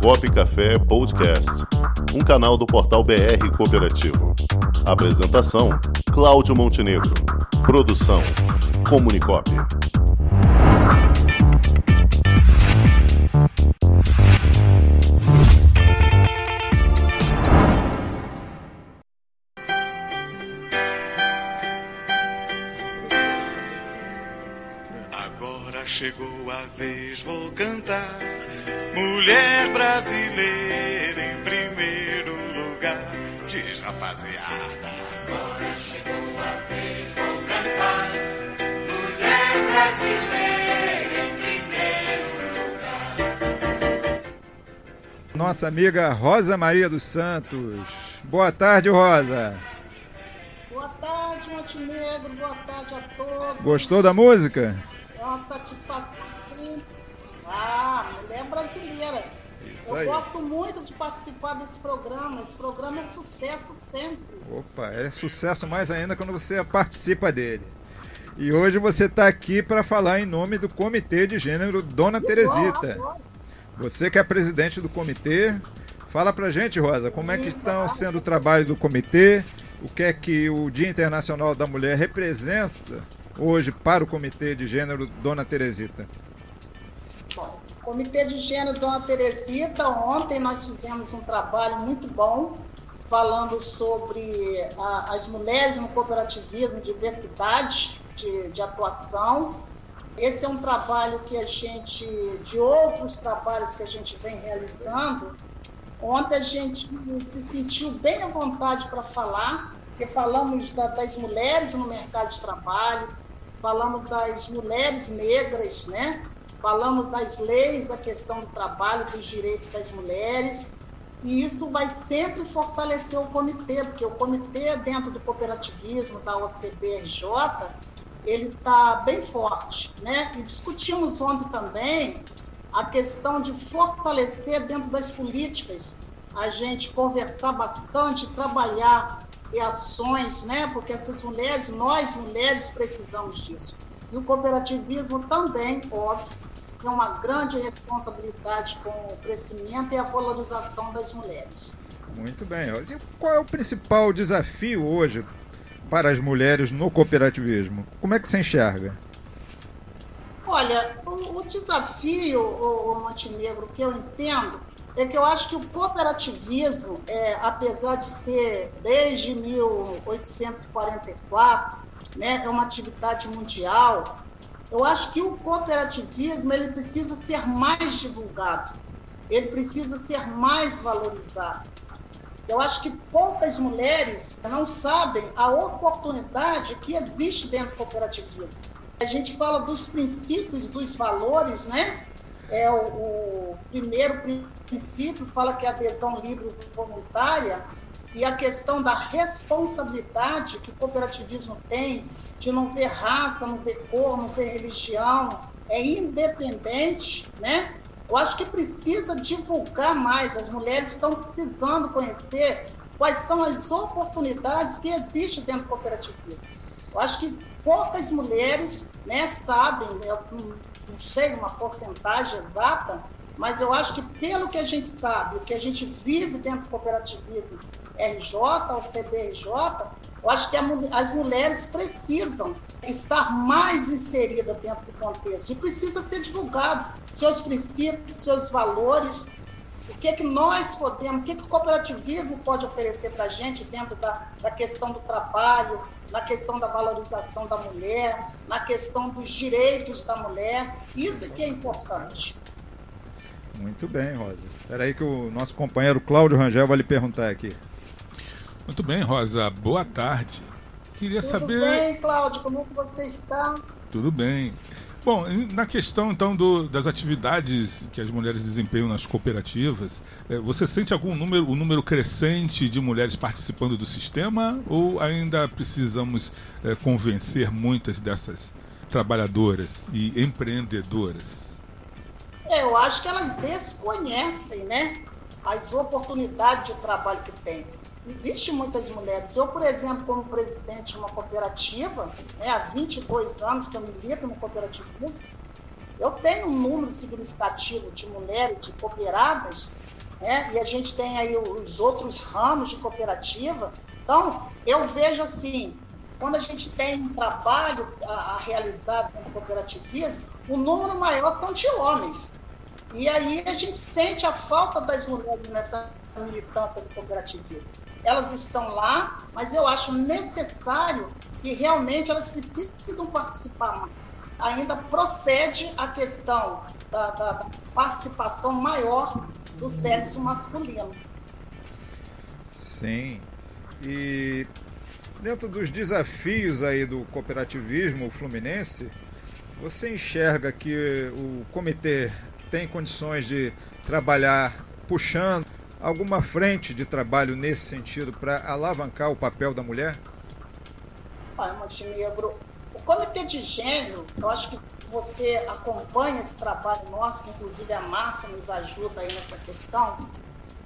Comunicop Café Podcast, um canal do portal BR Cooperativo. Apresentação: Cláudio Montenegro. Produção: Comunicop. Agora chegou a vez, vou cantar. Mulher brasileira em primeiro lugar. Diz rapaziada. Agora chegou a vez, vou cantar. Mulher brasileira em primeiro lugar. Nossa amiga Rosa Maria dos Santos. Boa tarde, Rosa. Boa tarde, Montenegro. Boa tarde a todos. Gostou da música? É uma satisfação. Ah, mulher brasileira. Isso Eu aí. gosto muito de participar desse programa. Esse programa é sucesso sempre. Opa, é sucesso mais ainda quando você participa dele. E hoje você está aqui para falar em nome do Comitê de Gênero Dona Teresita. Agora, Você que é presidente do comitê, fala pra gente, Rosa, como é que estão sendo o trabalho do comitê, o que é que o Dia Internacional da Mulher representa hoje para o Comitê de Gênero Dona Teresita. Comitê de Gênero Dona Teresita, ontem nós fizemos um trabalho muito bom falando sobre a- as mulheres no cooperativismo, diversidade de, de atuação. Esse é um trabalho que a gente, de outros trabalhos que a gente vem realizando, ontem a gente se sentiu bem à vontade para falar, porque falamos da- das mulheres no mercado de trabalho, falamos das mulheres negras, né? Falamos das leis da questão do trabalho, dos direitos das mulheres, e isso vai sempre fortalecer o comitê, porque o comitê dentro do cooperativismo da OCBRJ, ele está bem forte, né? E discutimos ontem também a questão de fortalecer dentro das políticas, a gente conversar bastante, trabalhar em ações, né? Porque essas mulheres, nós mulheres precisamos disso. E o cooperativismo também, óbvio, tem uma grande responsabilidade com o crescimento e a valorização das mulheres. Muito bem. E qual é o principal desafio hoje para as mulheres no cooperativismo? Como é que você enxerga? Olha, o, o desafio, o, o Montenegro, que eu entendo, é que eu acho que o cooperativismo, é, apesar de ser desde 1844, né, é uma atividade mundial, eu acho que o cooperativismo ele precisa ser mais divulgado, ele precisa ser mais valorizado. Eu acho que poucas mulheres não sabem a oportunidade que existe dentro do cooperativismo. A gente fala dos princípios, dos valores, né? É o, o primeiro princípio fala que a adesão livre e voluntária e a questão da responsabilidade que o cooperativismo tem de não ver raça, não ver cor, não ver religião, é independente, né? Eu acho que precisa divulgar mais. As mulheres estão precisando conhecer quais são as oportunidades que existem dentro do cooperativismo. Eu acho que poucas mulheres né, sabem, eu não, sei uma porcentagem exata, mas eu acho que pelo que a gente sabe, o que a gente vive dentro do cooperativismo RJ ou CBRJ, eu acho que as mulheres precisam estar mais inseridas dentro do contexto e precisa ser divulgado seus princípios, seus valores, o que, que nós podemos, o que, que o cooperativismo pode oferecer para a gente dentro da, da questão do trabalho, na questão da valorização da mulher, na questão dos direitos da mulher. Isso que é importante. Muito bem, Rosa. Espera aí que o nosso companheiro Cláudio Rangel vai lhe perguntar aqui. Muito bem, Rosa. Boa tarde. Queria Tudo saber. bem, Cláudio? Como é que você está? Tudo bem. Bom, na questão então do- das atividades que as mulheres desempenham nas cooperativas, eh, você sente algum número, um número crescente de mulheres participando do sistema ou ainda precisamos eh, convencer muitas dessas trabalhadoras e empreendedoras? É, Eu acho que elas desconhecem, né, as oportunidades de trabalho que tem. Existem muitas mulheres. Eu, por exemplo, como presidente de uma cooperativa, né, há 22 anos que eu milito no cooperativismo, eu tenho um número significativo de mulheres, de cooperadas, né? e a gente tem aí os outros ramos de cooperativa. Então, eu vejo assim, quando a gente tem um trabalho a, a realizar no cooperativismo, o número maior são de homens. E aí a gente sente a falta das mulheres nessa militância do cooperativismo. Elas estão lá, mas eu acho necessário que realmente elas precisam participar. Ainda procede a questão da, da participação maior do sexo masculino. Sim. E dentro dos desafios aí do cooperativismo fluminense, você enxerga que o comitê tem condições de trabalhar puxando alguma frente de trabalho nesse sentido para alavancar o papel da mulher? Olha, Montenegro, o Comitê de Gênero, eu acho que você acompanha esse trabalho nosso, que inclusive a Márcia nos ajuda aí nessa questão.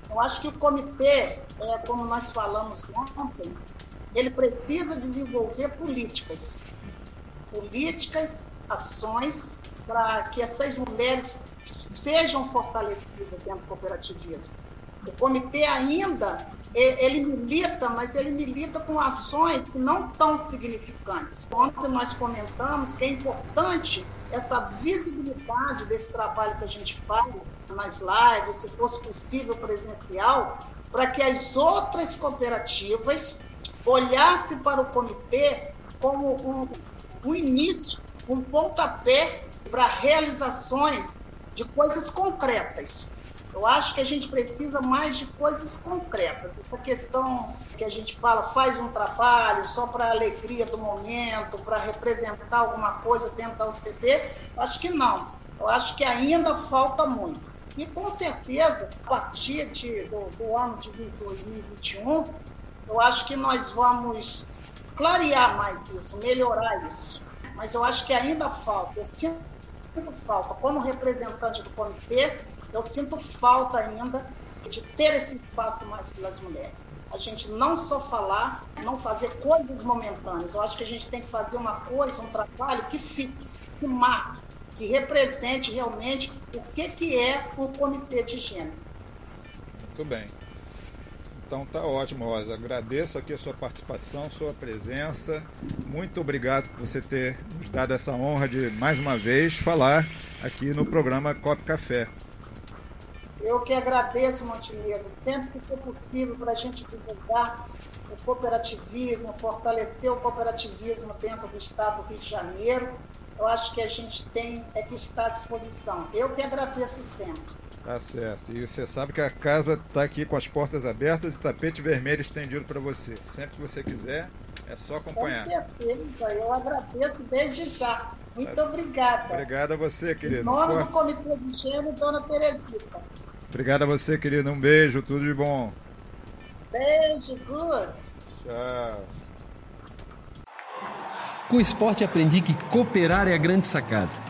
Eu acho que o comitê, é, como nós falamos ontem, ele precisa desenvolver políticas. Políticas, ações, para que essas mulheres sejam fortalecidas dentro do cooperativismo. O comitê ainda, ele milita, mas ele milita com ações que não tão significantes. Ontem nós comentamos que é importante essa visibilidade desse trabalho que a gente faz nas lives, se fosse possível presencial, para que as outras cooperativas olhassem para o comitê como um, um início, um pontapé para realizações de coisas concretas. Eu acho que a gente precisa mais de coisas concretas. Essa questão que a gente fala, faz um trabalho só para a alegria do momento, para representar alguma coisa dentro da UCB, eu acho que não. Eu acho que ainda falta muito. E com certeza, a partir de, do, do ano de 2021, eu acho que nós vamos clarear mais isso, melhorar isso. Mas eu acho que ainda falta. Eu sinto falta, como representante do comitê, eu sinto falta ainda de ter esse espaço mais pelas mulheres. A gente não só falar, não fazer coisas momentâneas. Eu acho que a gente tem que fazer uma coisa, um trabalho que fique, que marque, que represente realmente o que, que é o comitê de gênero. Muito bem. Então tá ótimo, Rosa. Agradeço aqui a sua participação, sua presença. Muito obrigado por você ter nos dado essa honra de mais uma vez falar aqui no programa Cop Café. Eu que agradeço, Montenegro, sempre que for possível para a gente divulgar o cooperativismo, fortalecer o cooperativismo dentro do Estado do Rio de Janeiro, eu acho que a gente tem é que estar à disposição. Eu que agradeço sempre. Tá certo. E você sabe que a casa está aqui com as portas abertas e tapete vermelho estendido para você. Sempre que você quiser, é só acompanhar. Com certeza, eu agradeço desde já. Muito tá obrigada. Obrigada a você, querido. Em nome do Comitê de Gênero, dona Teresita. Obrigado a você, querido. Um beijo, tudo de bom. Beijo, good. Tchau. Com o esporte aprendi que cooperar é a grande sacada